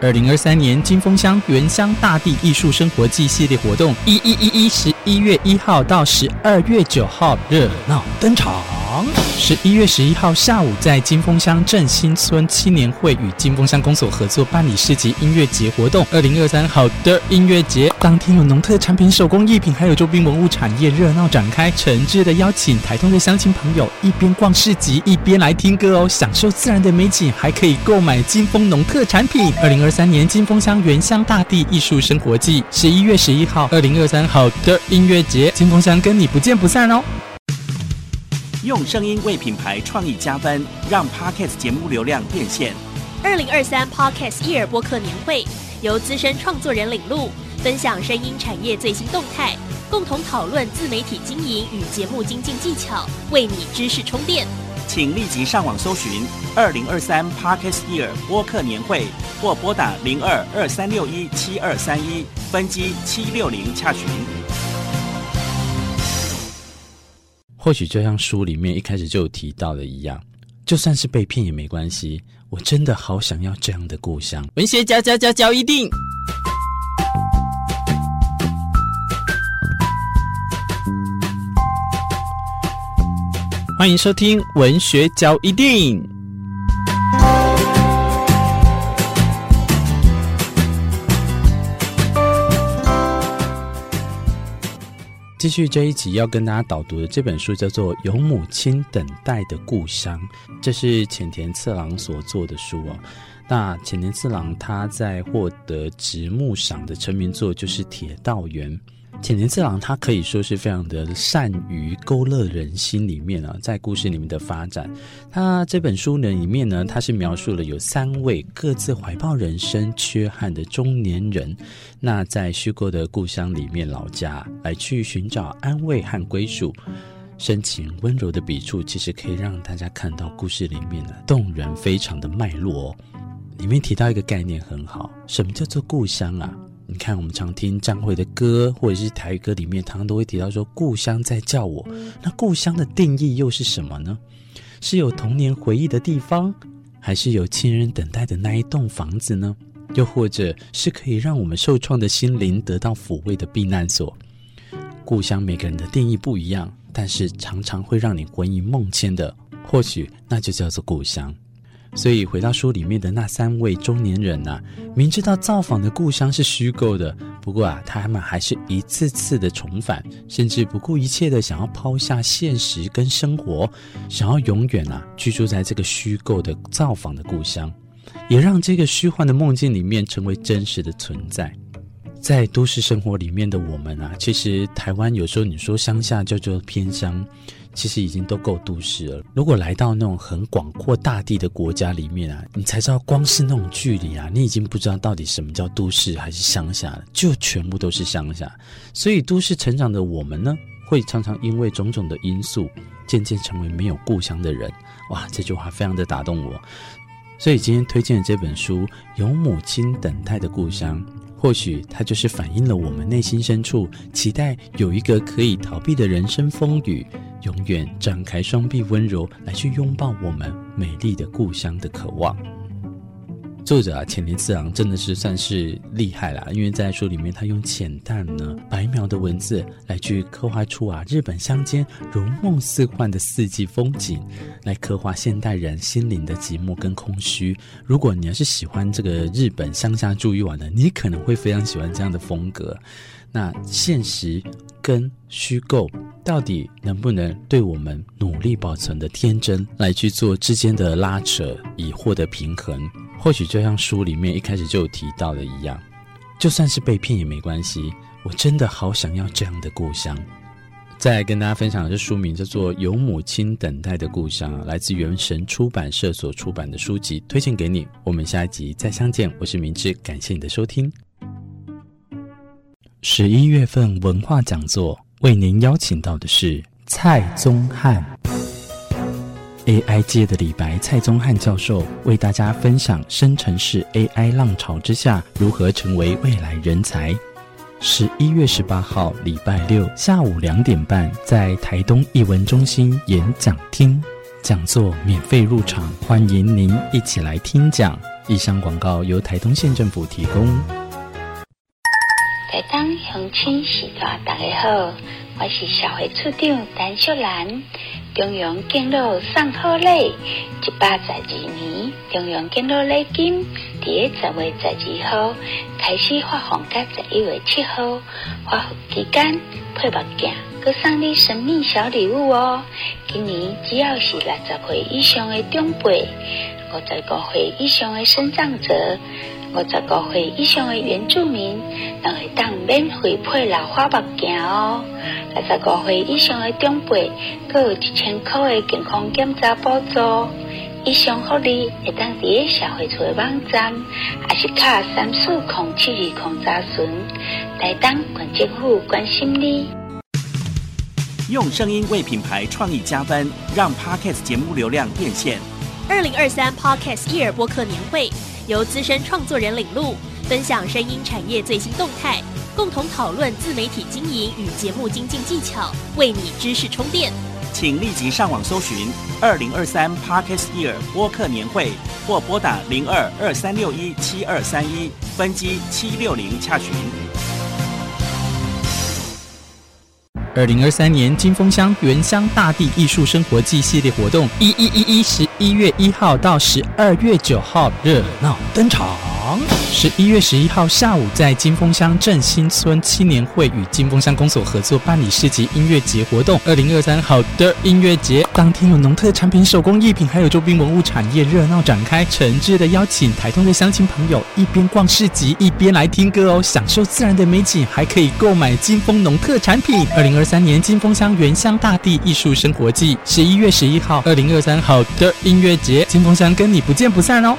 二零二三年金峰乡原乡大地艺术生活季系列活动，一一一一十一月一号到十二月九号热闹登场。十一月十一号下午，在金峰乡振兴村青年会与金峰乡公所合作办理市集音乐节活动。二零二三好的音乐节当天有农特产品、手工艺品，还有周边文物产业热闹展开。诚挚的邀请台东的乡亲朋友一边逛市集一边来听歌哦，享受自然的美景，还可以购买金峰农特产品。二零二三年金峰乡原乡大地艺术生活季，十一月十一号，二零二三好的音乐节，金峰乡跟你不见不散哦。用声音为品牌创意加分，让 Podcast 节目流量变现。二零二三 Podcast Year 播客年会由资深创作人领路，分享声音产业最新动态，共同讨论自媒体经营与节目精进技巧，为你知识充电。请立即上网搜寻二零二三 Podcast Year 播客年会，或拨打零二二三六一七二三一分机七六零洽询。或许就像书里面一开始就有提到的一样，就算是被骗也没关系。我真的好想要这样的故乡。文学家家家教一定。欢迎收听文学交一定。继续这一集要跟大家导读的这本书叫做《有母亲等待的故乡》，这是浅田次郎所做的书哦。那浅田次郎他在获得直木赏的成名作就是《铁道员》。浅田次郎他可以说是非常的善于勾勒人心里面啊，在故事里面的发展。他这本书呢里面呢，他是描述了有三位各自怀抱人生缺憾的中年人，那在虚构的故乡里面老家来去寻找安慰和归属。深情温柔的笔触，其实可以让大家看到故事里面呢动人非常的脉络。哦里面提到一个概念很好，什么叫做故乡啊？你看，我们常听张惠的歌，或者是台语歌里面，常常都会提到说“故乡在叫我”。那故乡的定义又是什么呢？是有童年回忆的地方，还是有亲人等待的那一栋房子呢？又或者是可以让我们受创的心灵得到抚慰的避难所？故乡每个人的定义不一样，但是常常会让你魂萦梦牵的，或许那就叫做故乡。所以回到书里面的那三位中年人呐、啊，明知道造访的故乡是虚构的，不过啊，他们还是一次次的重返，甚至不顾一切的想要抛下现实跟生活，想要永远啊居住在这个虚构的造访的故乡，也让这个虚幻的梦境里面成为真实的存在。在都市生活里面的我们啊，其实台湾有时候你说乡下叫做偏乡。其实已经都够都市了。如果来到那种很广阔大地的国家里面啊，你才知道光是那种距离啊，你已经不知道到底什么叫都市还是乡下了，就全部都是乡下。所以都市成长的我们呢，会常常因为种种的因素，渐渐成为没有故乡的人。哇，这句话非常的打动我。所以今天推荐的这本书《有母亲等待的故乡》。或许它就是反映了我们内心深处期待有一个可以逃避的人生风雨，永远张开双臂温柔来去拥抱我们美丽的故乡的渴望。作者啊，浅田次郎真的是算是厉害了，因为在书里面，他用浅淡呢白描的文字来去刻画出啊日本乡间如梦似幻的四季风景，来刻画现代人心灵的寂寞跟空虚。如果你要是喜欢这个日本乡下住一晚的，你可能会非常喜欢这样的风格。那现实跟虚构到底能不能对我们努力保存的天真来去做之间的拉扯，以获得平衡？或许就像书里面一开始就有提到的一样，就算是被骗也没关系。我真的好想要这样的故乡。再来跟大家分享的是书名叫做《有母亲等待的故乡》，来自圆神出版社所出版的书籍，推荐给你。我们下一集再相见，我是明志，感谢你的收听。十一月份文化讲座为您邀请到的是蔡宗翰。AI 界的李白蔡宗翰教授为大家分享生成式 AI 浪潮之下如何成为未来人才。十一月十八号礼拜六下午两点半，在台东艺文中心演讲厅讲座免费入场，欢迎您一起来听讲。以上广告由台东县政府提供。台东乡亲时代大家好，我是社会处长陈秀兰。中央敬老送好礼，一百十二年中央敬老礼金，伫个十月十二号开始发放，到十一月七号发放期间配目镜，佮送你神秘小礼物哦。今年只要是六十岁以上的长辈，五十五岁以上的身障者，五十五岁以上的原住民，都会当免费配老花目镜哦。六十五岁以上的长辈，各有一千块的健康检查补助。以上福利会当伫个社会处的网站，还是卡三四空七二空查询。台东县政府关心你。用声音为品牌创意加分，让 Podcast 节目流量变现。二零二三 Podcast 一耳播客年会，由资深创作人领路，分享声音产业最新动态。共同讨论自媒体经营与节目精进技巧，为你知识充电。请立即上网搜寻“二零二三 Podcast Year 播客年会”或拨打零二二三六一七二三一分机七六零洽询。二零二三年金峰乡原乡大地艺术生活季系列活动，一一一一十一月一号到十二月九号热闹登场。十一月十一号下午，在金峰乡振兴村青年会与金峰乡公所合作办理市集音乐节活动。二零二三好的音乐节当天有农特产品、手工艺品，还有周边文物产业热闹展开。诚挚的邀请台东的乡亲朋友一边逛市集一边来听歌哦，享受自然的美景，还可以购买金峰农特产品。二零二三年金峰乡原乡大地艺术生活季，十一月十一号，二零二三好的音乐节，金峰乡跟你不见不散哦。